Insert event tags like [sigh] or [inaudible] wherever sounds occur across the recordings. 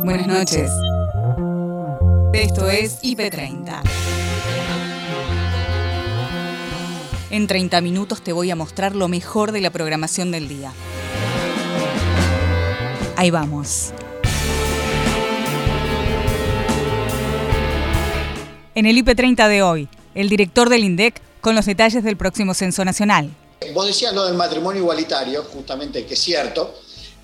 Buenas noches. Esto es IP30. En 30 minutos te voy a mostrar lo mejor de la programación del día. Ahí vamos. En el IP30 de hoy, el director del INDEC con los detalles del próximo censo nacional. Vos decías lo del matrimonio igualitario, justamente que es cierto.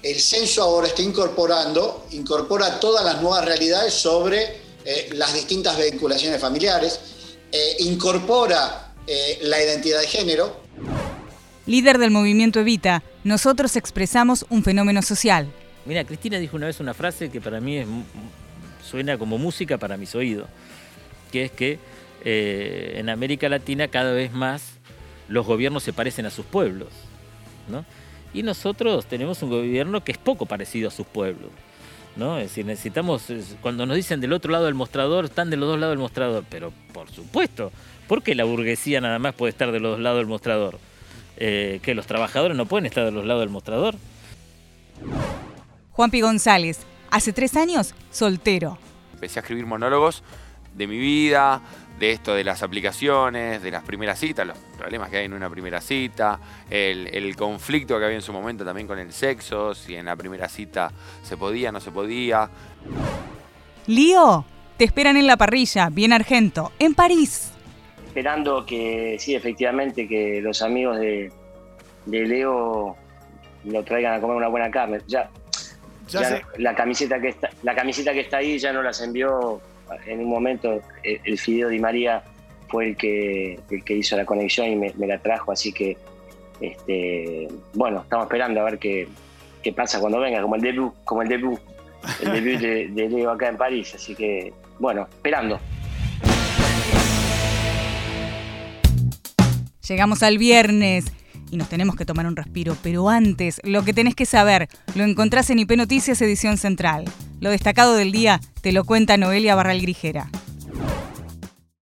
El censo ahora está incorporando, incorpora todas las nuevas realidades sobre eh, las distintas vinculaciones familiares, eh, incorpora eh, la identidad de género. Líder del movimiento Evita, nosotros expresamos un fenómeno social. Mira, Cristina dijo una vez una frase que para mí suena como música para mis oídos, que es que en América Latina cada vez más los gobiernos se parecen a sus pueblos. ¿no? Y nosotros tenemos un gobierno que es poco parecido a sus pueblos. ¿no? Es decir, necesitamos, cuando nos dicen del otro lado del mostrador, están de los dos lados del mostrador. Pero por supuesto, ¿por qué la burguesía nada más puede estar de los dos lados del mostrador? Eh, ¿Que los trabajadores no pueden estar de los lados del mostrador? Juanpi González, hace tres años, soltero. Empecé a escribir monólogos de mi vida, de esto de las aplicaciones, de las primeras citas, los problemas que hay en una primera cita, el, conflicto que había en su momento también con el sexo, si en la primera cita se podía, no se podía. Lío, te esperan en la parrilla, bien argento, en París. Esperando que sí, efectivamente, que los amigos de, Leo lo traigan a comer una buena carne. Ya, la camiseta que está, la camiseta que está ahí ya no las envió en un momento el, Fideo Di María fue el que, el que hizo la conexión y me, la trajo, así que este, bueno, estamos esperando a ver qué, qué, pasa cuando venga, como el debut, como el debut, el debut de, de Leo acá en París, así que bueno, esperando. Llegamos al viernes y nos tenemos que tomar un respiro, pero antes, lo que tenés que saber, lo encontrás en IP Noticias Edición Central. Lo destacado del día te lo cuenta Noelia Barral Grijera.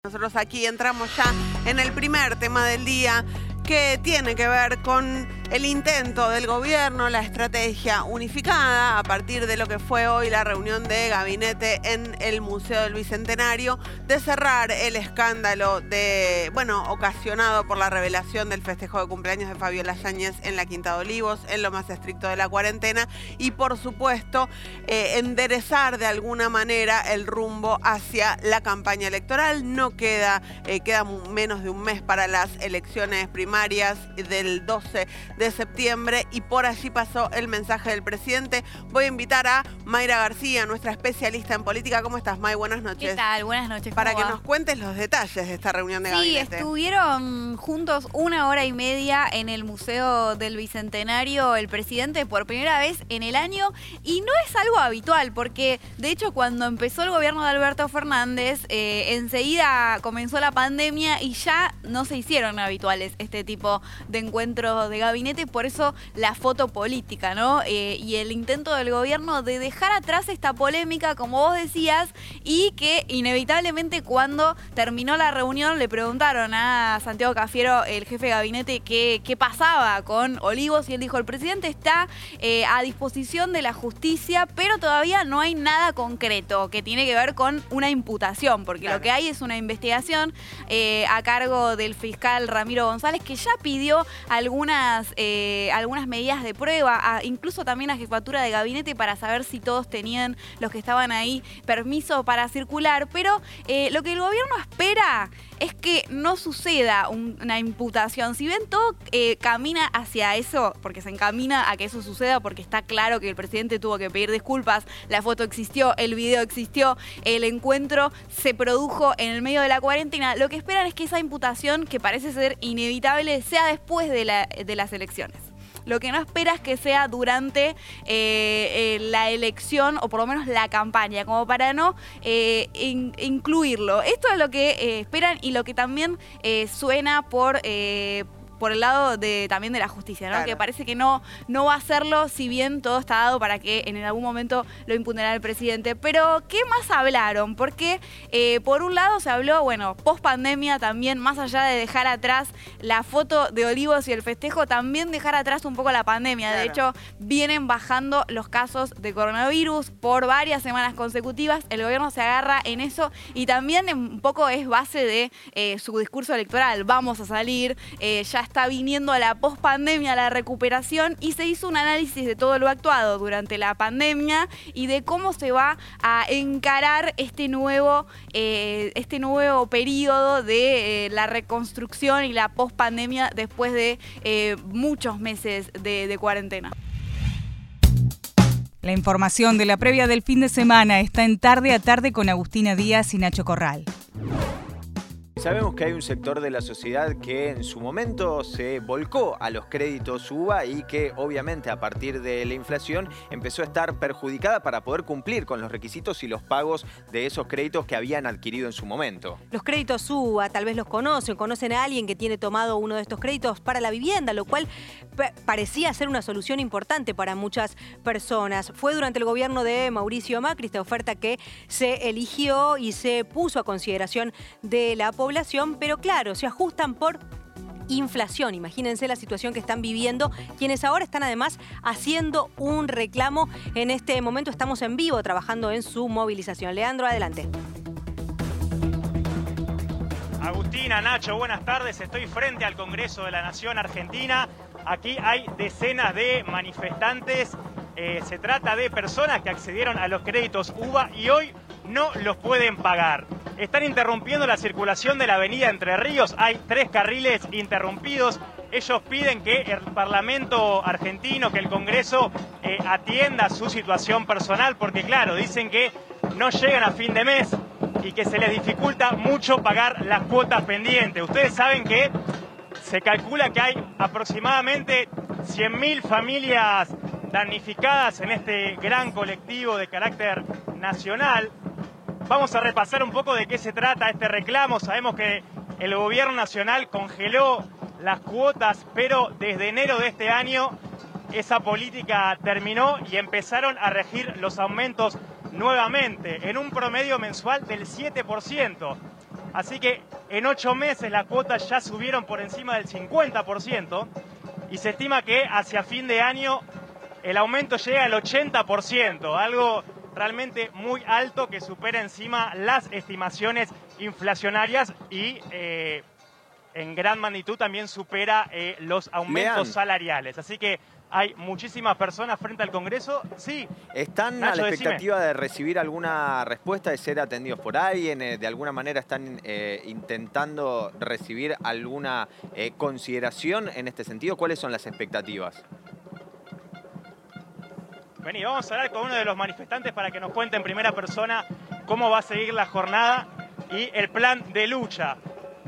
Nosotros aquí entramos ya en el primer tema del día que tiene que ver con el intento del gobierno, la estrategia unificada a partir de lo que fue hoy la reunión de gabinete en el Museo del Bicentenario, de cerrar el escándalo de, bueno, ocasionado por la revelación del festejo de cumpleaños de Fabiola Yáñez en la Quinta de Olivos, en lo más estricto de la cuarentena, y por supuesto eh, enderezar de alguna manera el rumbo hacia la campaña electoral. No queda, eh, queda menos de un mes para las elecciones primarias del 12 de septiembre y por allí pasó el mensaje del presidente. Voy a invitar a Mayra García, nuestra especialista en política. ¿Cómo estás, May? Buenas noches. ¿Qué tal? Buenas noches. Para que nos cuentes los detalles de esta reunión de gabinete. Sí, estuvieron juntos una hora y media en el Museo del Bicentenario el presidente por primera vez en el año y no es algo habitual porque de hecho cuando empezó el gobierno de Alberto Fernández eh, enseguida comenzó la pandemia y ya no se hicieron habituales este tipo de encuentros de gabinete por eso la foto política, ¿no? Eh, y el intento del gobierno de dejar atrás esta polémica, como vos decías, y que inevitablemente cuando terminó la reunión le preguntaron a Santiago Cafiero, el jefe de gabinete, qué, qué pasaba con Olivos, y él dijo, el presidente está eh, a disposición de la justicia, pero todavía no hay nada concreto que tiene que ver con una imputación, porque lo que hay es una investigación eh, a cargo del fiscal Ramiro González, que ya pidió algunas eh, algunas medidas de prueba, incluso también a jefatura de gabinete para saber si todos tenían, los que estaban ahí, permiso para circular. Pero eh, lo que el gobierno espera es que no suceda una imputación. Si ven, todo eh, camina hacia eso, porque se encamina a que eso suceda, porque está claro que el presidente tuvo que pedir disculpas, la foto existió, el video existió, el encuentro se produjo en el medio de la cuarentena. Lo que esperan es que esa imputación, que parece ser inevitable, sea después de, de las elecciones. Lo que no espera es que sea durante eh, eh, la elección o por lo menos la campaña, como para no eh, incluirlo. Esto es lo que esperan y lo que también suena por por el lado de también de la justicia, ¿no? Que parece que no, no va a hacerlo, si bien todo está dado para que en algún momento lo impugnará el presidente. Pero, ¿qué más hablaron? Porque eh, por un lado se habló, bueno, post pandemia también, más allá de dejar atrás la foto de Olivos y el festejo, también dejar atrás un poco la pandemia. De hecho, vienen bajando los casos de coronavirus por varias semanas consecutivas. El gobierno se agarra en eso y también un poco es base de eh, su discurso electoral. Vamos a salir, eh, ya está viniendo a la pospandemia, la recuperación y se hizo un análisis de todo lo actuado durante la pandemia y de cómo se va a encarar este nuevo, eh, este nuevo periodo de la reconstrucción y la pospandemia después de muchos meses de cuarentena. La información de la previa del fin de semana está en tarde a tarde con Agustina Díaz y Nacho Corral. Sabemos que hay un sector de la sociedad que en su momento se volcó a los créditos UBA y que obviamente a partir de la inflación empezó a estar perjudicada para poder cumplir con los requisitos y los pagos de esos créditos que habían adquirido en su momento. Los créditos UBA tal vez los conocen, conocen a alguien que tiene tomado uno de estos créditos para la vivienda, lo cual parecía ser una solución importante para muchas personas. Fue durante el gobierno de Mauricio Macri esta oferta que se eligió y se puso a consideración de la población pero claro, se ajustan por inflación. Imagínense la situación que están viviendo, quienes ahora están además haciendo un reclamo. En este momento estamos en vivo trabajando en su movilización. Leandro, adelante. Agustina, Nacho, buenas tardes. Estoy frente al Congreso de la Nación Argentina. Aquí hay decenas de manifestantes. Eh, se trata de personas que accedieron a los créditos UBA y hoy no los pueden pagar. Están interrumpiendo la circulación de la avenida Entre Ríos. Hay tres carriles interrumpidos. Ellos piden que el Parlamento argentino, que el Congreso eh, atienda su situación personal, porque claro, dicen que no llegan a fin de mes y que se les dificulta mucho pagar las cuotas pendientes. Ustedes saben que se calcula que hay aproximadamente 100.000 familias damnificadas en este gran colectivo de carácter nacional. Vamos a repasar un poco de qué se trata este reclamo. Sabemos que el gobierno nacional congeló las cuotas, pero desde enero de este año esa política terminó y empezaron a regir los aumentos nuevamente en un promedio mensual del 7%. Así que en ocho meses las cuotas ya subieron por encima del 50% y se estima que hacia fin de año el aumento llega al 80%, algo realmente muy alto que supera encima las estimaciones inflacionarias y eh, en gran magnitud también supera eh, los aumentos salariales. Así que hay muchísimas personas frente al Congreso. Sí. ¿Están a la expectativa de recibir alguna respuesta, de ser atendidos por alguien? Eh, ¿De alguna manera están intentando recibir alguna consideración en este sentido? ¿Cuáles son las expectativas? Vení, vamos a hablar con uno de los manifestantes para que nos cuente en primera persona cómo va a seguir la jornada y el plan de lucha.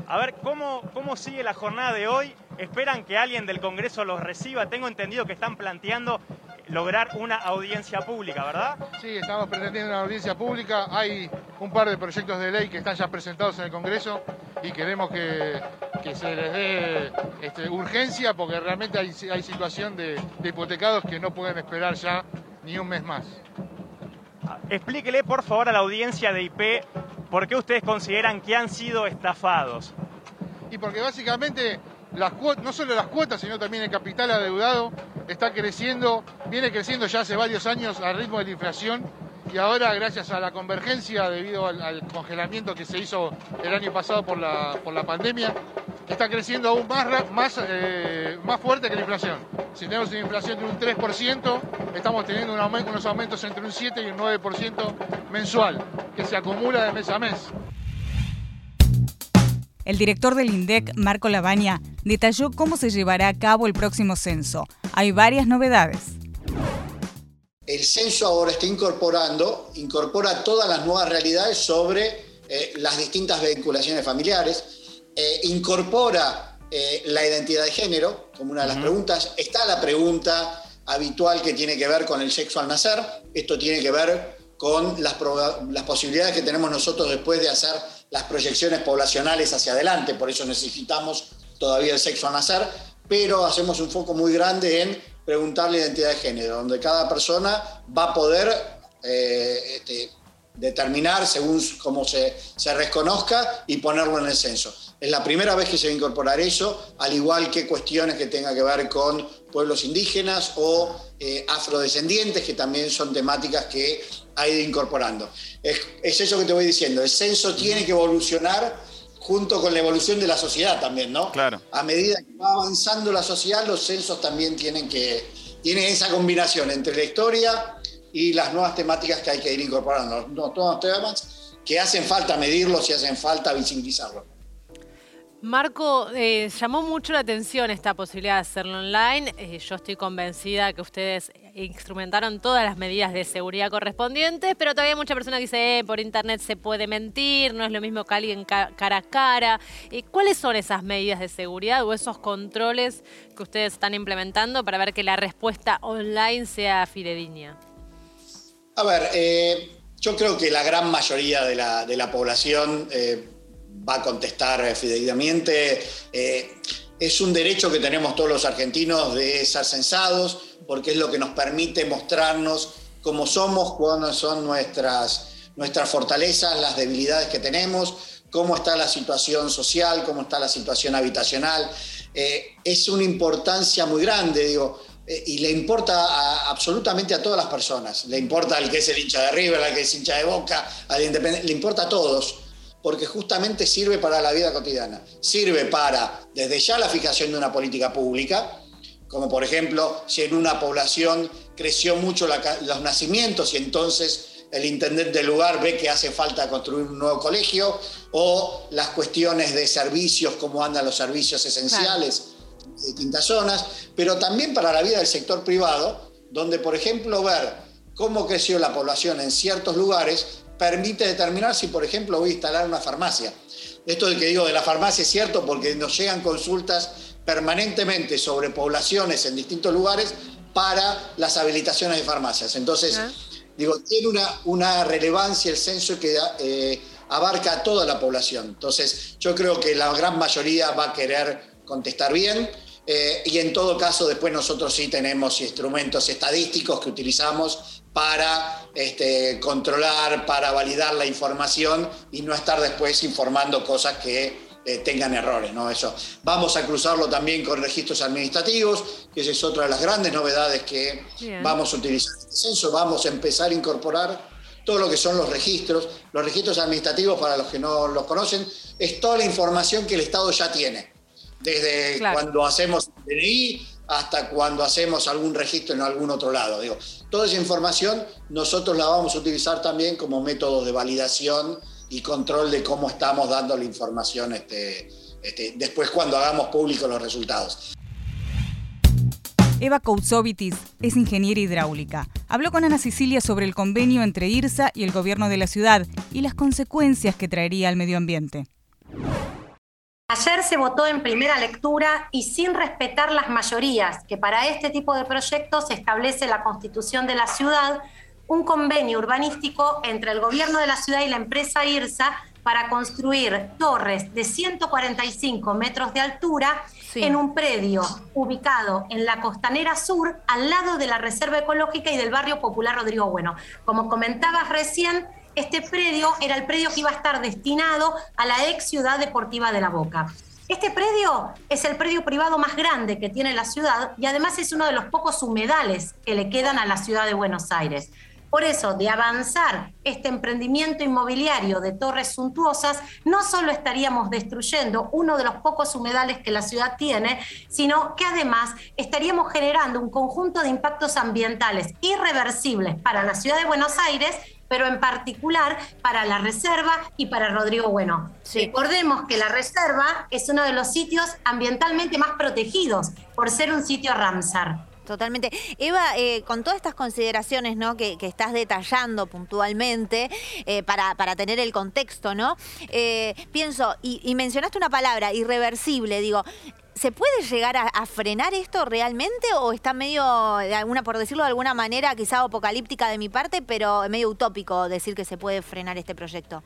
A ver, ¿cómo, cómo sigue la jornada de hoy? ¿Esperan que alguien del Congreso los reciba? Tengo entendido que están planteando lograr una audiencia pública, ¿verdad? Sí, estamos pretendiendo una audiencia pública. Hay un par de proyectos de ley que están ya presentados en el Congreso y queremos que, se les dé este, urgencia porque realmente hay, situación de hipotecados que no pueden esperar ya ni un mes más. Explíquele por favor a la audiencia de IP por qué ustedes consideran que han sido estafados. Y porque básicamente las no solo las cuotas, sino también el capital adeudado está creciendo, viene creciendo ya hace varios años al ritmo de la inflación y ahora gracias a la convergencia debido al, congelamiento que se hizo el año pasado por la, por la pandemia, está creciendo aún más, más, eh, más fuerte que la inflación. Si tenemos una inflación de un 3%, estamos teniendo un aumento, unos aumentos entre un 7 y un 9% mensual, que se acumula de mes a mes. El director del INDEC, Marco Labaña, detalló cómo se llevará a cabo el próximo censo. Hay varias novedades el censo ahora está incorporando, incorpora todas las nuevas realidades sobre eh, las distintas vinculaciones familiares, eh, incorpora eh, la identidad de género como una de las preguntas, está la pregunta habitual que tiene que ver con el sexo al nacer, esto tiene que ver con las, las posibilidades que tenemos nosotros después de hacer las proyecciones poblacionales hacia adelante, por eso necesitamos todavía el sexo al nacer, pero hacemos un foco muy grande en preguntarle identidad de género, donde cada persona va a poder eh, este, determinar según cómo se, se reconozca y ponerlo en el censo. Es la primera vez que se va a incorporar eso, al igual que cuestiones que tengan que ver con pueblos indígenas o eh, afrodescendientes, que también son temáticas que ha ido incorporando. Es, es, eso que te voy diciendo, el censo tiene que evolucionar junto con la evolución de la sociedad también, ¿no? Claro. A medida que va avanzando la sociedad, los censos también tienen que, tienen esa combinación entre la historia y las nuevas temáticas que hay que ir incorporando. No, todos los temas que hacen falta medirlos y hacen falta visibilizarlos. Marco, eh, llamó mucho la atención esta posibilidad de hacerlo online. Eh, yo estoy convencida que ustedes instrumentaron todas las medidas de seguridad correspondientes, pero todavía mucha persona dice, eh, por internet se puede mentir, no es lo mismo que alguien cara a cara. ¿Cuáles son esas medidas de seguridad o esos controles que ustedes están implementando para ver que la respuesta online sea fidedigna? A ver, yo creo que la gran mayoría de la población va a contestar fidedignamente. Eh, es un derecho que tenemos todos los argentinos de ser censados, porque es lo que nos permite mostrarnos cómo somos, cuáles son nuestras, nuestras fortalezas, las debilidades que tenemos, cómo está la situación social, cómo está la situación habitacional. Eh, es una importancia muy grande, digo, eh, y le importa absolutamente a todas las personas. Le importa al que es el hincha de River, al que es hincha de Boca, al independiente, le importa a todos porque justamente sirve para la vida cotidiana. Sirve para, desde ya, la fijación de una política pública, como por ejemplo, si en una población creció mucho los nacimientos y entonces el intendente del lugar ve que hace falta construir un nuevo colegio, o las cuestiones de servicios, cómo andan los servicios esenciales de distintas zonas, pero también para la vida del sector privado, donde, por ejemplo, ver cómo creció la población en ciertos lugares permite determinar si, por ejemplo, voy a instalar una farmacia. Esto de que digo de la farmacia es cierto porque nos llegan consultas permanentemente sobre poblaciones en distintos lugares para las habilitaciones de farmacias. Entonces, digo, tiene una, una relevancia el censo que eh, abarca a toda la población. Entonces, yo creo que la gran mayoría va a querer contestar bien. Eh, y en todo caso, después nosotros sí tenemos instrumentos estadísticos que utilizamos para este, controlar, para validar la información y no estar después informando cosas que eh, tengan errores, ¿no? Eso. Vamos a cruzarlo también con registros administrativos, que esa es otra de las grandes novedades que vamos a utilizar en este censo. Vamos a empezar a incorporar todo lo que son los registros. Los registros administrativos, para los que no los conocen, es toda la información que el Estado ya tiene. Desde cuando hacemos DNI hasta cuando hacemos algún registro en algún otro lado. Digo, toda esa información nosotros la vamos a utilizar también como método de validación y control de cómo estamos dando la información este, este, después cuando hagamos públicos los resultados. Eva Koutsovitis es ingeniera hidráulica. Habló con Ana Sicilia sobre el convenio entre IRSA y el gobierno de la ciudad y las consecuencias que traería al medio ambiente. Ayer se votó en primera lectura y sin respetar las mayorías, que para este tipo de proyectos establece la constitución de la ciudad, un convenio urbanístico entre el gobierno de la ciudad y la empresa IRSA para construir torres de 145 metros de altura en un predio ubicado en la costanera sur, al lado de la Reserva Ecológica y del barrio popular Rodrigo Bueno. Como comentabas recién, este predio era el predio que iba a estar destinado a la ex ciudad deportiva de La Boca. Este predio es el predio privado más grande que tiene la ciudad y además es uno de los pocos humedales que le quedan a la ciudad de Buenos Aires. Por eso, de avanzar este emprendimiento inmobiliario de torres suntuosas, no solo estaríamos destruyendo uno de los pocos humedales que la ciudad tiene, sino que además estaríamos generando un conjunto de impactos ambientales irreversibles para la ciudad de Buenos Aires pero en particular para la reserva y para Rodrigo Bueno. Recordemos que la reserva es uno de los sitios ambientalmente más protegidos por ser un sitio Ramsar. Totalmente. Eva, eh, con todas estas consideraciones ¿no? que, estás detallando puntualmente eh, para, para, tener el contexto, ¿no? Eh, pienso, y, y, mencionaste una palabra, irreversible, digo, ¿Se puede llegar a, frenar esto realmente o está medio, alguna, por decirlo de alguna manera, quizá apocalíptica de mi parte, pero medio utópico decir que se puede frenar este proyecto?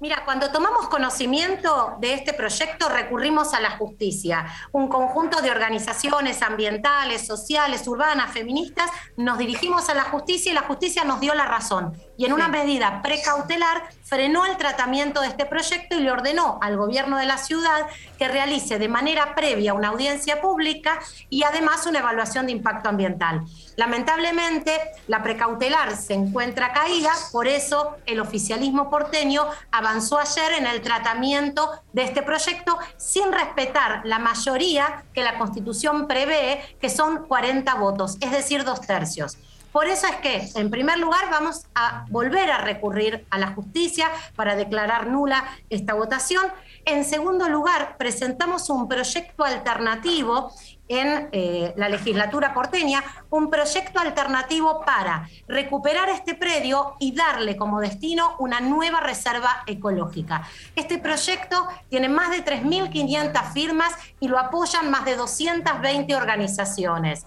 Mira, cuando tomamos conocimiento de este proyecto recurrimos a la justicia. Un conjunto de organizaciones ambientales, sociales, urbanas, feministas, nos dirigimos a la justicia y la justicia nos dio la razón. Y en una medida precautelar frenó el tratamiento de este proyecto y le ordenó al gobierno de la ciudad que realice de manera previa una audiencia pública y además una evaluación de impacto ambiental. Lamentablemente, la precautelar se encuentra caída, por eso el oficialismo porteño avanzó ayer en el tratamiento de este proyecto sin respetar la mayoría que la Constitución prevé, que son 40 votos, es decir, dos tercios. Por eso es que, en primer lugar, vamos a volver a recurrir a la justicia para declarar nula esta votación. En segundo lugar, presentamos un proyecto alternativo en eh, la legislatura porteña, un proyecto alternativo para recuperar este predio y darle como destino una nueva reserva ecológica. Este proyecto tiene más de 3.500 firmas y lo apoyan más de 220 organizaciones.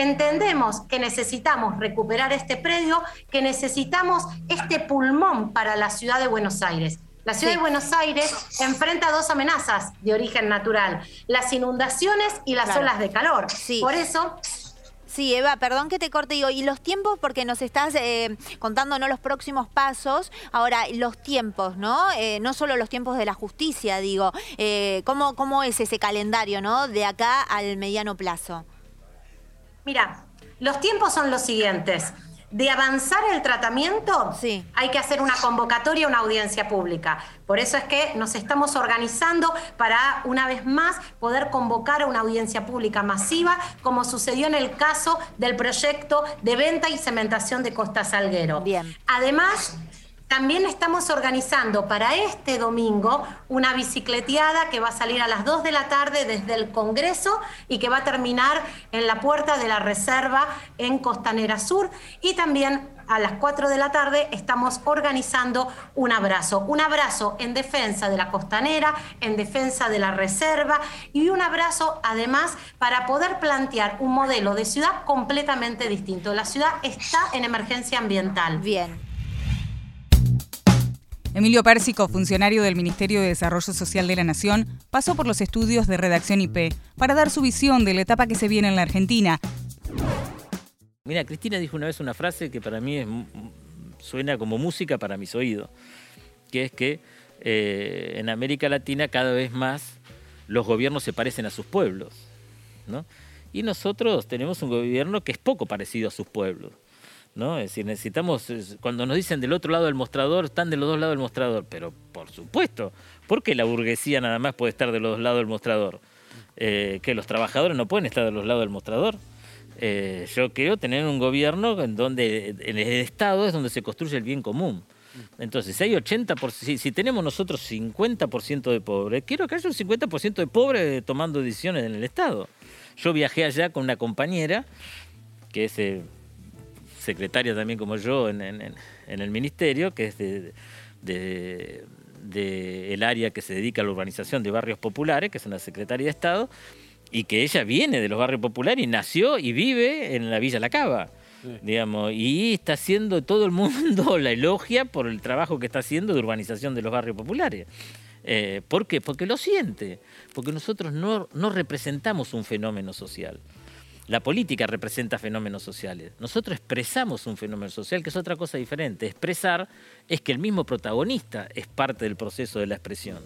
Entendemos que necesitamos recuperar este predio, que necesitamos este pulmón para la ciudad de Buenos Aires. La ciudad de Buenos Aires enfrenta dos amenazas de origen natural, las inundaciones y las olas de calor. Por eso Sí, Eva, perdón que te corte, digo, y los tiempos, porque nos estás eh, contando ¿no? los próximos pasos, ahora los tiempos, ¿no? Eh, no solo los tiempos de la justicia, digo, eh, ¿cómo, ¿cómo es ese calendario, ¿no? De acá al mediano plazo. Mira, los tiempos son los siguientes. De avanzar el tratamiento, sí. hay que hacer una convocatoria, una audiencia pública. Por eso es que nos estamos organizando para, una vez más, poder convocar a una audiencia pública masiva, como sucedió en el caso del proyecto de venta y cementación de Costa Salguero. Bien. Además, también estamos organizando para este domingo una bicicleteada que va a salir a las 2 de la tarde desde el Congreso y que va a terminar en la puerta de la Reserva en Costanera Sur. Y también a las 4 de la tarde estamos organizando un abrazo. Un abrazo en defensa de la Costanera, en defensa de la Reserva y un abrazo además para poder plantear un modelo de ciudad completamente distinto. La ciudad está en emergencia ambiental. Bien. Emilio Pérsico, funcionario del Ministerio de Desarrollo Social de la Nación, pasó por los estudios de redacción IP para dar su visión de la etapa que se viene en la Argentina. Mira, Cristina dijo una vez una frase que para mí suena como música para mis oídos, que es que eh, en América Latina cada vez más los gobiernos se parecen a sus pueblos. Y nosotros tenemos un gobierno que es poco parecido a sus pueblos. ¿No? Es decir, necesitamos, cuando nos dicen del otro lado del mostrador, están de los dos lados del mostrador, pero por supuesto, ¿por qué la burguesía nada más puede estar de los dos lados del mostrador? Eh, ¿Que los trabajadores no pueden estar de los lados del mostrador? Eh, yo quiero tener un gobierno en donde en el Estado es donde se construye el bien común. Entonces, si hay 80%, si, tenemos nosotros 50% de pobres, quiero que haya un 50% de pobres tomando decisiones en el Estado. Yo viajé allá con una compañera que es eh, secretaria también como yo en, el ministerio, que es de, el área que se dedica a la urbanización de barrios populares, que es una secretaria de Estado, y que ella viene de los barrios populares y nació y vive en la Villa La Cava. Digamos, y está haciendo todo el mundo [laughs] la elogia por el trabajo que está haciendo de urbanización de los barrios populares. Eh, ¿Por qué? Porque lo siente, porque nosotros no, no representamos un fenómeno social. La política representa fenómenos sociales. Nosotros expresamos un fenómeno social que es otra cosa diferente. Expresar es que el mismo protagonista es parte del proceso de la expresión.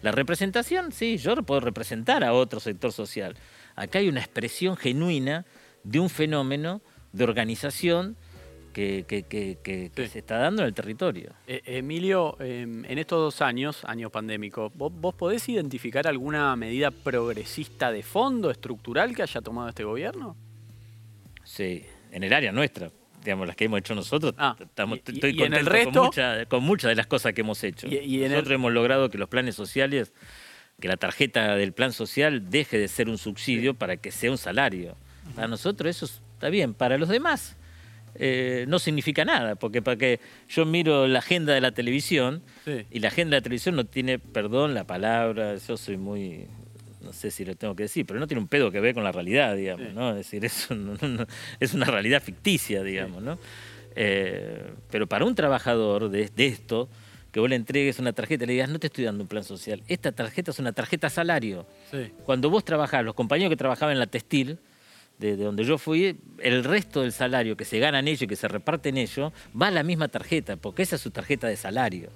La representación, sí, yo puedo representar a otro sector social. Acá hay una expresión genuina de un fenómeno de organización que, se está dando en el territorio. Eh, Emilio, em, en estos dos años, año pandémico, ¿vos, podés identificar alguna medida progresista de fondo, estructural que haya tomado este gobierno? Sí, en el área nuestra, digamos, las que hemos hecho nosotros. Ah, estamos, estoy contento con, muchas de las cosas que hemos hecho. nosotros hemos logrado que los planes sociales, que la tarjeta del plan social deje de ser un subsidio para que sea un salario. Para nosotros eso está bien, para los demás eh, no significa nada, porque para que yo miro la agenda de la televisión y la agenda de la televisión no tiene, perdón la palabra, yo soy muy, no sé si lo tengo que decir, pero no tiene un pedo que ver con la realidad, digamos, ¿no? Es decir, es, [laughs] es una realidad ficticia, digamos, ¿no? Eh, pero para un trabajador de, esto, que vos le entregues una tarjeta y le digas, no te estoy dando un plan social, esta tarjeta es una tarjeta salario. Cuando vos trabajás, los compañeros que trabajaban en la textil, de, donde yo fui, el resto del salario que se ganan ellos y que se reparten ellos, va a la misma tarjeta, porque esa es su tarjeta de salario.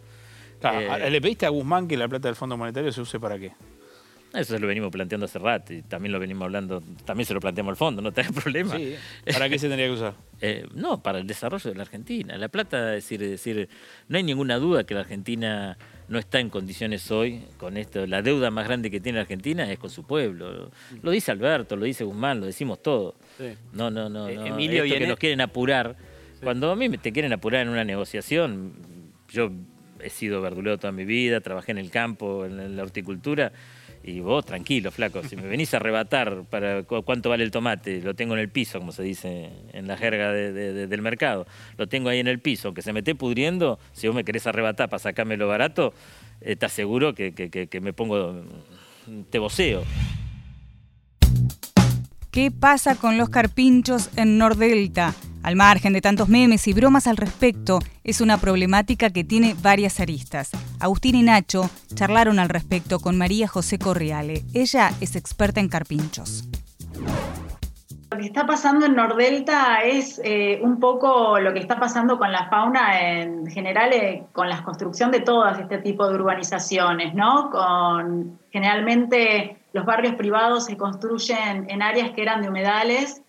Eh, ¿Le pediste a Guzmán que la plata del Fondo Monetario se use para qué? Eso se lo venimos planteando hace rato y también lo venimos hablando, también se lo planteamos al fondo, no tiene [laughs] problema. ¿Para qué se tendría que usar? [laughs] Eh, no, para el desarrollo de la Argentina. La plata, es decir, decir, no hay ninguna duda que la Argentina no está en condiciones hoy con esto. La deuda más grande que tiene la Argentina es con su pueblo. Lo dice Alberto, lo dice Guzmán, lo decimos todo. No, no, no. Eh, no. Emilio Esto que nos quieren apurar. Cuando a mí me- te quieren apurar en una negociación, yo he sido verdulero toda mi vida, trabajé en el campo, en la horticultura. Y vos, tranquilo, flaco, si me venís a arrebatar para cu- cuánto vale el tomate, lo tengo en el piso, como se dice en la jerga de- de- de- del mercado, lo tengo ahí en el piso, que se me esté pudriendo, si vos me querés arrebatar para sacarme lo barato, eh, te aseguro que, que- que- que me pongo, te voceo. ¿Qué pasa con los carpinchos en Nordelta? Al margen de tantos memes y bromas al respecto, es una problemática que tiene varias aristas. Agustín y Nacho charlaron al respecto con María José Corriale. Ella es experta en carpinchos. Lo que está pasando en Nordelta es eh, un poco lo que está pasando con la fauna en general, eh, con la construcción de todas este tipo de urbanizaciones, ¿no? Con, generalmente los barrios privados se construyen en áreas que eran de humedales,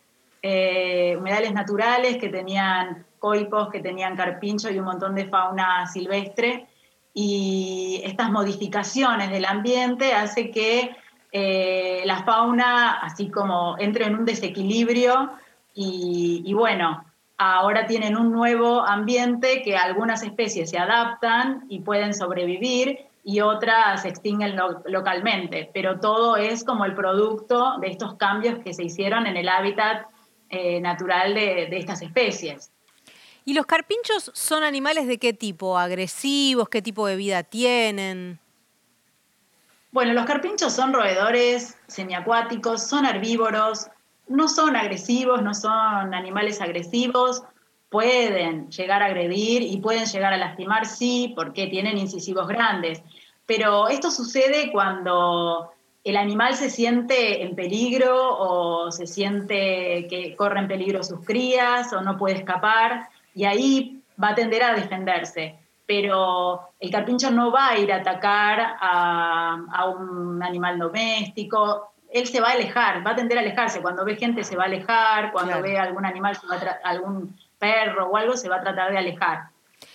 eh, humedales naturales que tenían coipos, que tenían carpincho y un montón de fauna silvestre. Y estas modificaciones del ambiente hace que eh, la fauna, así como entre en un desequilibrio y, y bueno, ahora tienen un nuevo ambiente que algunas especies se adaptan y pueden sobrevivir y otras se extinguen lo- localmente, pero todo es como el producto de estos cambios que se hicieron en el hábitat eh, natural de, de estas especies. ¿Y los carpinchos son animales de qué tipo? ¿Agresivos? ¿Qué tipo de vida tienen? Bueno, los carpinchos son roedores semiacuáticos, son herbívoros, no son agresivos, no son animales agresivos, pueden llegar a agredir y pueden llegar a lastimar, sí, porque tienen incisivos grandes. Pero esto sucede cuando el animal se siente en peligro o se siente que corre en peligro sus crías o no puede escapar y ahí va a tender a defenderse. Pero el carpincho no va a ir a atacar a, a un animal doméstico, él se va a alejar, va a tender a alejarse. Cuando ve gente se va a alejar, cuando Claro. ve algún animal, algún perro o algo, se va a tratar de alejar.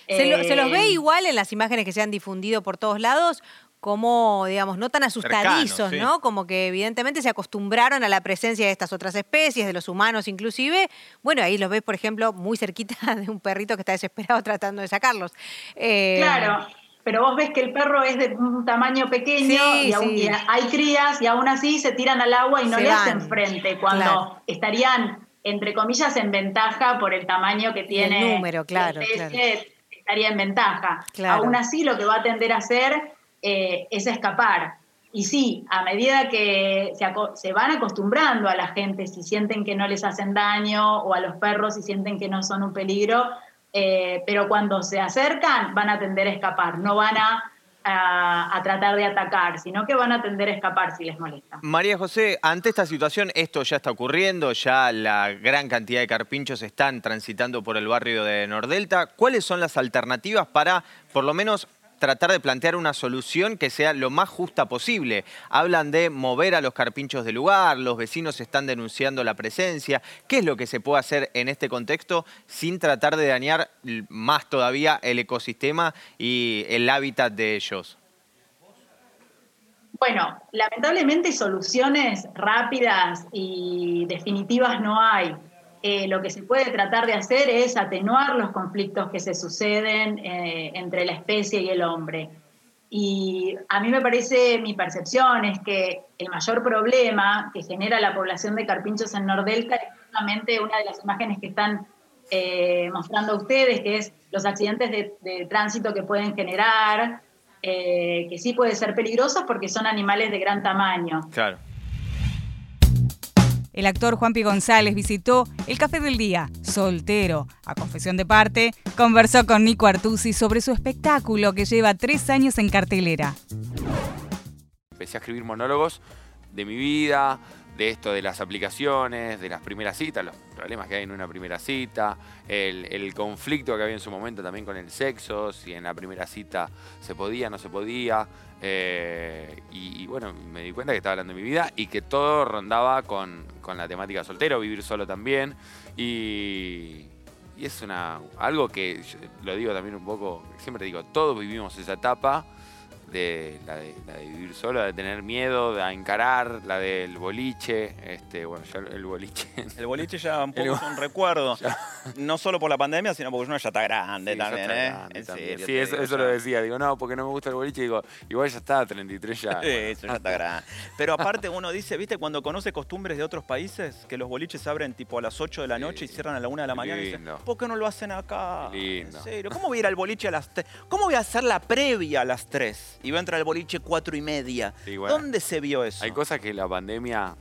¿Se, lo- se los Eh, ve igual en las imágenes que se han difundido por todos lados? Como, digamos, no tan asustadizos, sí. ¿no? Como que evidentemente se acostumbraron a la presencia de estas otras especies, de los humanos inclusive. Bueno, ahí los ves, por ejemplo, muy cerquita [laughs] de un perrito que está desesperado tratando de sacarlos. Eh, Claro, pero vos ves que el perro es de un tamaño pequeño Sí, y, aún- sí. y hay crías y aún así se tiran al agua y no Se le van. hacen frente cuando Claro. estarían, entre comillas, en ventaja por el tamaño que Y el tiene. número, claro, la especie, claro. Estaría en ventaja. Claro. Aún así, lo que va a tender a hacer eh, es escapar. Y sí, a medida que se van acostumbrando a la gente, si sienten que no les hacen daño, o a los perros si sienten que no son un peligro, eh, pero cuando se acercan van a tender a escapar, no van a, a- tratar de atacar, sino que van a tender a escapar si les molesta. María José, ante esta situación, esto ya está ocurriendo, ya la gran cantidad de carpinchos están transitando por el barrio de Nordelta. ¿Cuáles son las alternativas para, por lo menos, tratar de plantear una solución que sea lo más justa posible? Hablan de mover a los carpinchos del lugar, los vecinos están denunciando la presencia. ¿Qué es lo que se puede hacer en este contexto sin tratar de dañar más todavía el ecosistema y el hábitat de ellos? Bueno, lamentablemente soluciones rápidas y definitivas no hay. Eh, lo que se puede tratar de hacer es atenuar los conflictos que se suceden eh, entre la especie y el hombre. Y a mí me parece, mi percepción es que el mayor problema que genera la población de carpinchos en Nordelta es justamente una de las imágenes que están eh, mostrando ustedes, que es los accidentes de, tránsito que pueden generar, eh, que sí pueden ser peligrosos porque son animales de gran tamaño. Claro. El actor Juanpi González visitó el Café del Día, soltero. A confesión de parte, conversó con Nico Artusi sobre su espectáculo que lleva tres años en cartelera. Empecé a escribir monólogos de mi vida, de esto de las aplicaciones, de las primeras citas, los problemas que hay en una primera cita, el, conflicto que había en su momento también con el sexo, si en la primera cita se podía, no se podía. Eh, y, bueno, me di cuenta que estaba hablando de mi vida y que todo rondaba con, la temática soltero, vivir solo también. Y, y es una algo que lo digo también un poco, siempre digo, todos vivimos esa etapa de la, de vivir solo, de tener miedo, de encarar, la del boliche, este, bueno, ya el boliche. [laughs] El boliche ya un poco es un recuerdo, [laughs] no solo por la pandemia, sino porque uno ya está grande también, ¿eh? sí, eso, lo decía, digo, no, porque no me gusta el boliche, digo, igual ya está, 33 ya. Sí, eso ya está grande. Pero aparte uno dice, ¿viste? Cuando conoce costumbres de otros países, que los boliches abren tipo a las 8 de la noche y cierran a la 1 de la mañana, y ¿por qué no lo hacen acá? Lindo. En serio, ¿cómo voy a ir al boliche a las 3? ¿Cómo voy a hacer la previa a las 3? Y va a entrar al boliche cuatro y media. ¿Dónde se vio eso? Hay cosas que la pandemia,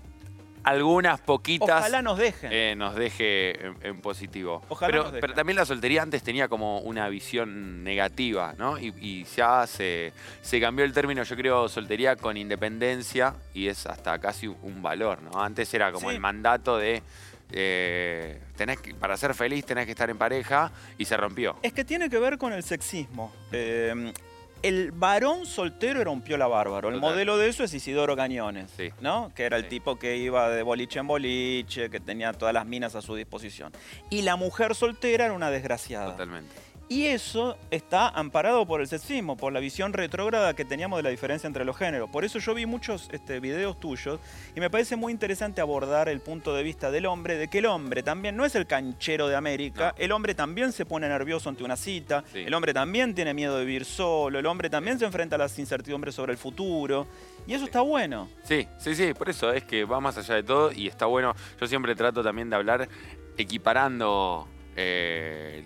algunas poquitas... Ojalá nos dejen. Eh, nos deje en, positivo. Ojalá pero, nos dejen. pero también la soltería antes tenía como una visión negativa, ¿no? Y, ya se, se cambió el término, yo creo, soltería con independencia y es hasta casi un valor, ¿no? Antes era como el mandato de... Eh, tenés que, para ser feliz tenés que estar en pareja y se rompió. Es que tiene que ver con el sexismo. Eh, el varón soltero era un piola bárbaro. El modelo de eso es Isidoro Cañones, ¿no? Que era el tipo que iba de boliche en boliche, que tenía todas las minas a su disposición. Y la mujer soltera era una desgraciada. Totalmente. Y eso está amparado por el sexismo, por la visión retrógrada que teníamos de la diferencia entre los géneros. Por eso yo vi muchos este, videos tuyos y me parece muy interesante abordar el punto de vista del hombre, de que el hombre también no es el canchero de América, el hombre también se pone nervioso ante una cita, el hombre también tiene miedo de vivir solo, el hombre también se enfrenta a las incertidumbres sobre el futuro. Y eso está bueno. Sí, sí, sí, por eso es que va más allá de todo y está bueno. Yo siempre trato también de hablar equiparando eh,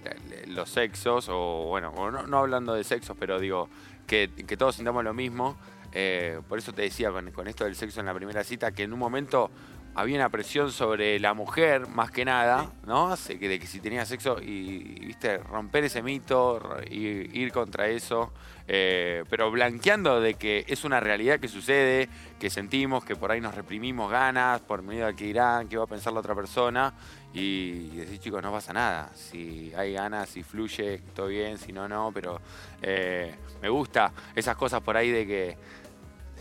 los sexos, o bueno, no, hablando de sexos, pero digo, que, todos sintamos lo mismo. Eh, por eso te decía con, esto del sexo en la primera cita, que en un momento había una presión sobre la mujer, más que nada, ¿no? De que si tenía sexo y, viste, romper ese mito, y ir contra eso, eh, pero blanqueando de que es una realidad que sucede, que sentimos, que por ahí nos reprimimos ganas, por miedo a que irán, que va a pensar la otra persona, y decir, chicos, no pasa nada. Si hay ganas, si fluye, todo bien, si no, no, pero eh, me gusta esas cosas por ahí de que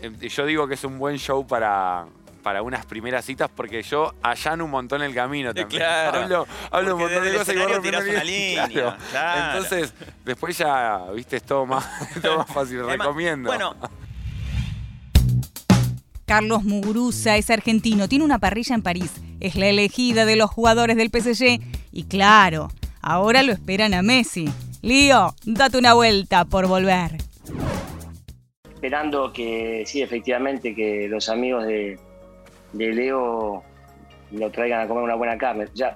eh, yo digo que es un buen show para, para unas primeras citas porque yo allano un montón el camino también. Claro. Hablo, un montón de cosas y vos tirás una [laughs] línea. Claro. Entonces, después ya, viste, es todo más, [laughs] todo más fácil. Recomiendo. Bueno. Carlos Muguruza es argentino, tiene una parrilla en París, es la elegida de los jugadores del PSG y claro, ahora lo esperan a Messi. Lío, date una vuelta por volver. Esperando que, sí, efectivamente, que los amigos de, de Leo lo traigan a comer una buena carne. Ya,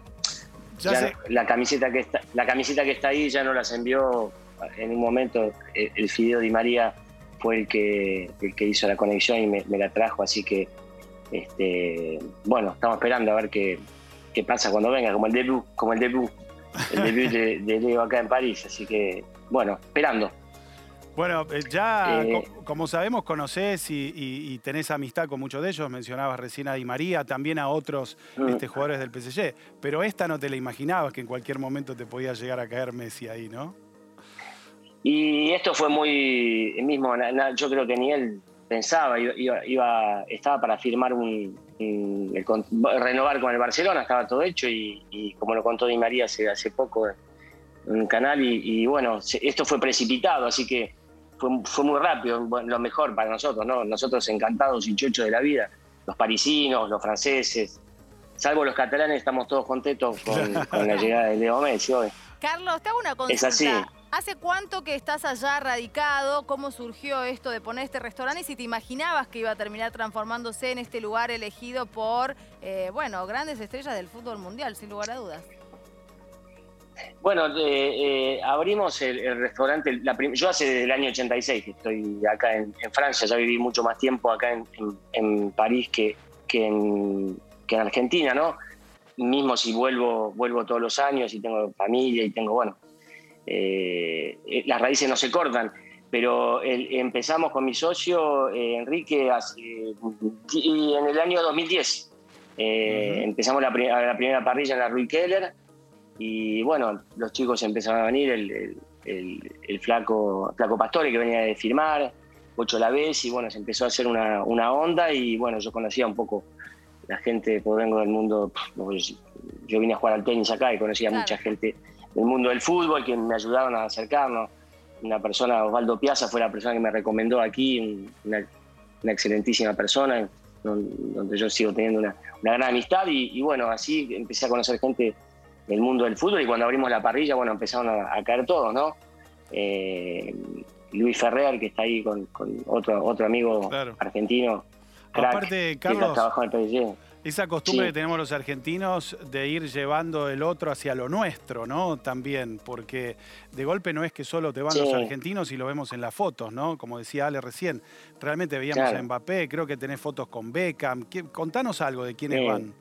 la camiseta que está, la camiseta que está ahí ya no las envió en un momento el, el Fideo Di María fue el que, el que hizo la conexión y me, la trajo, así que este, bueno, estamos esperando a ver qué, qué pasa cuando venga, como el debut, como el debut, el debut de, Leo acá en París, así que bueno, esperando. Bueno, eh, ya eh, como sabemos, conocés y, tenés amistad con muchos de ellos, mencionabas recién a Di María, también a otros mm. este, jugadores del PSG, pero esta no te la imaginabas que en cualquier momento te podía llegar a caer Messi ahí, ¿no? Y esto fue muy mismo, yo creo que ni él pensaba, iba, estaba para firmar un, renovar con el Barcelona, estaba todo hecho y, como lo contó Di María hace, hace poco en un canal y, bueno, esto fue precipitado, así que fue, muy rápido, lo mejor para nosotros, ¿no? Nosotros encantados y chochos de la vida, los parisinos, los franceses, salvo los catalanes, estamos todos contentos con, [laughs] la llegada de Leo Messi hoy. Carlos, te hago una consulta. Es así. ¿Hace cuánto que estás allá radicado? ¿Cómo surgió esto de poner este restaurante? Y si te imaginabas que iba a terminar transformándose en este lugar elegido por, eh, bueno, grandes estrellas del fútbol mundial, sin lugar a dudas. Bueno, eh, eh, abrimos el, restaurante, yo hace desde el año 86 que estoy acá en, Francia, ya viví mucho más tiempo acá en, París que, en, que en Argentina, ¿no? Mismo si vuelvo, vuelvo todos los años y tengo familia y tengo, bueno, eh, eh, las raíces no se cortan, pero empezamos con mi socio Enrique y en el año 2010. Empezamos la, la, primera parrilla en la Rui Keller y bueno, los chicos empezaron a venir, el, el, flaco, flaco Pastore que venía de firmar, Ocho la vez, y bueno, se empezó a hacer una, una onda y bueno, yo conocía un poco la gente, pues vengo del mundo, yo vine a jugar al tenis acá y conocía mucha gente del mundo del fútbol que me ayudaron a acercarnos. Una persona, Osvaldo Piazza, fue la persona que me recomendó aquí, una, excelentísima persona, donde yo sigo teniendo una, gran amistad y, bueno, así empecé a conocer gente del mundo del fútbol y cuando abrimos la parrilla, bueno, empezaron a, caer todos, ¿no? Eh, Luis Ferrer, que está ahí con, otro, otro amigo argentino. Aparte, Carlos, esa costumbre que tenemos los argentinos de ir llevando el otro hacia lo nuestro, ¿no? También, porque de golpe no es que solo te van los argentinos y lo vemos en las fotos, ¿no? Como decía Ale recién, realmente veíamos a Mbappé, creo que tenés fotos con Beckham. Contanos algo de quiénes van.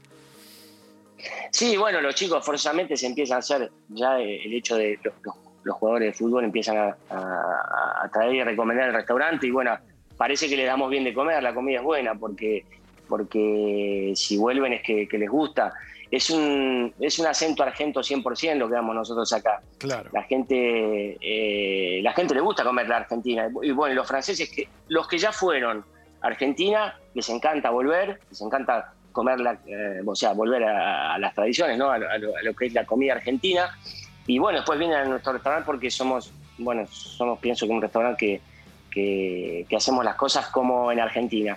Sí, bueno, los chicos forzosamente se empiezan a hacer ya el hecho de los, los jugadores de fútbol empiezan a, traer y recomendar el restaurante y bueno, parece que le damos bien de comer, la comida es buena porque, porque si vuelven es que, les gusta. Es un, es un acento argento 100% lo que damos nosotros acá. Claro. La gente, eh, la gente le gusta comer la Argentina. Y bueno, los franceses, que, los que ya fueron a Argentina, les encanta volver, les encanta comer, la, eh, o sea, volver a, las tradiciones, ¿no? a, lo, que es la comida argentina. Y bueno, después vienen a nuestro restaurante porque somos, bueno, somos, pienso que un restaurante que, que, hacemos las cosas como en Argentina.